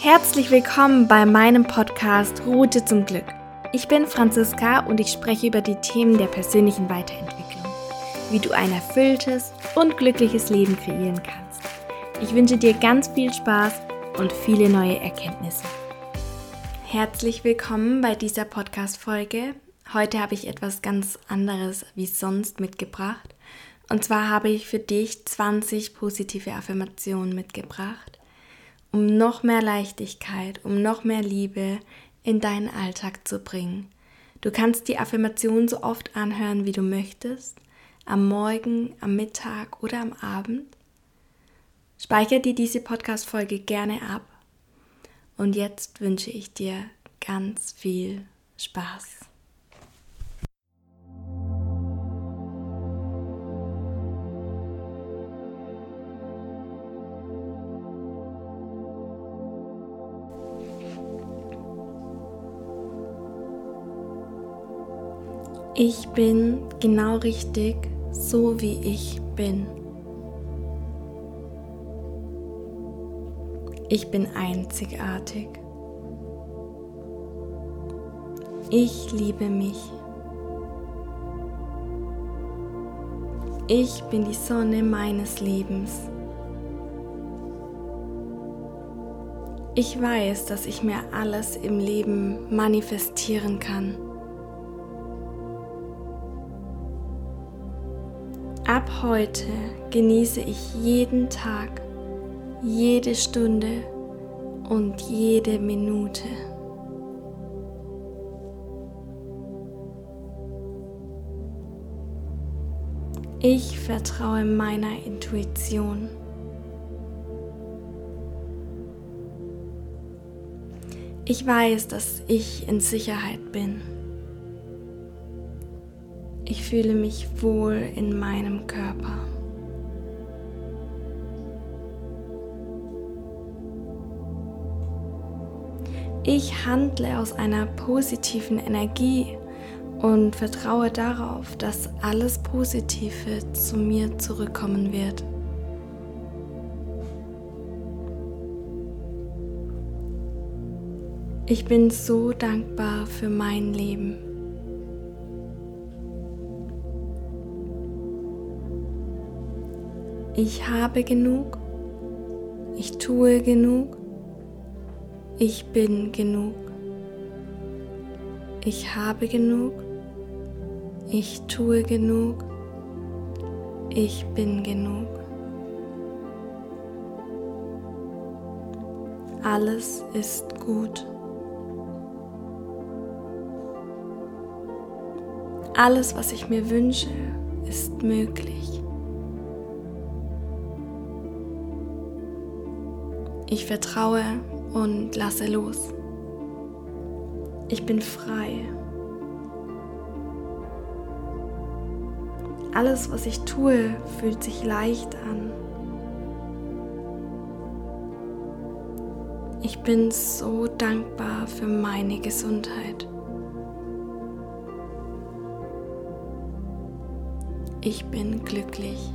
Herzlich willkommen bei meinem Podcast Route zum Glück. Ich bin Franziska und ich spreche über die Themen der persönlichen Weiterentwicklung, wie du ein erfülltes und glückliches Leben kreieren kannst. Ich wünsche dir ganz viel Spaß und viele neue Erkenntnisse. Herzlich willkommen bei dieser Podcast-Folge. Heute habe ich etwas ganz anderes wie sonst mitgebracht. Und zwar habe ich für dich 20 positive Affirmationen mitgebracht um noch mehr Leichtigkeit, um noch mehr Liebe in deinen Alltag zu bringen. Du kannst die Affirmation so oft anhören, wie du möchtest, am Morgen, am Mittag oder am Abend. Speicher dir diese Podcast-Folge gerne ab. Und jetzt wünsche ich dir ganz viel Spaß. Ich bin genau richtig, so wie ich bin. Ich bin einzigartig. Ich liebe mich. Ich bin die Sonne meines Lebens. Ich weiß, dass ich mir alles im Leben manifestieren kann. Ab heute genieße ich jeden Tag, jede Stunde und jede Minute. Ich vertraue meiner Intuition. Ich weiß, dass ich in Sicherheit bin. Ich fühle mich wohl in meinem Körper. Ich handle aus einer positiven Energie und vertraue darauf, dass alles Positive zu mir zurückkommen wird. Ich bin so dankbar für mein Leben. Ich habe genug. Ich tue genug. Ich bin genug. Ich habe genug. Ich tue genug. Ich bin genug. Alles ist gut. Alles, was ich mir wünsche, ist möglich. Ich vertraue und lasse los. Ich bin frei. Alles, was ich tue, fühlt sich leicht an. Ich bin so dankbar für meine Gesundheit. Ich bin glücklich.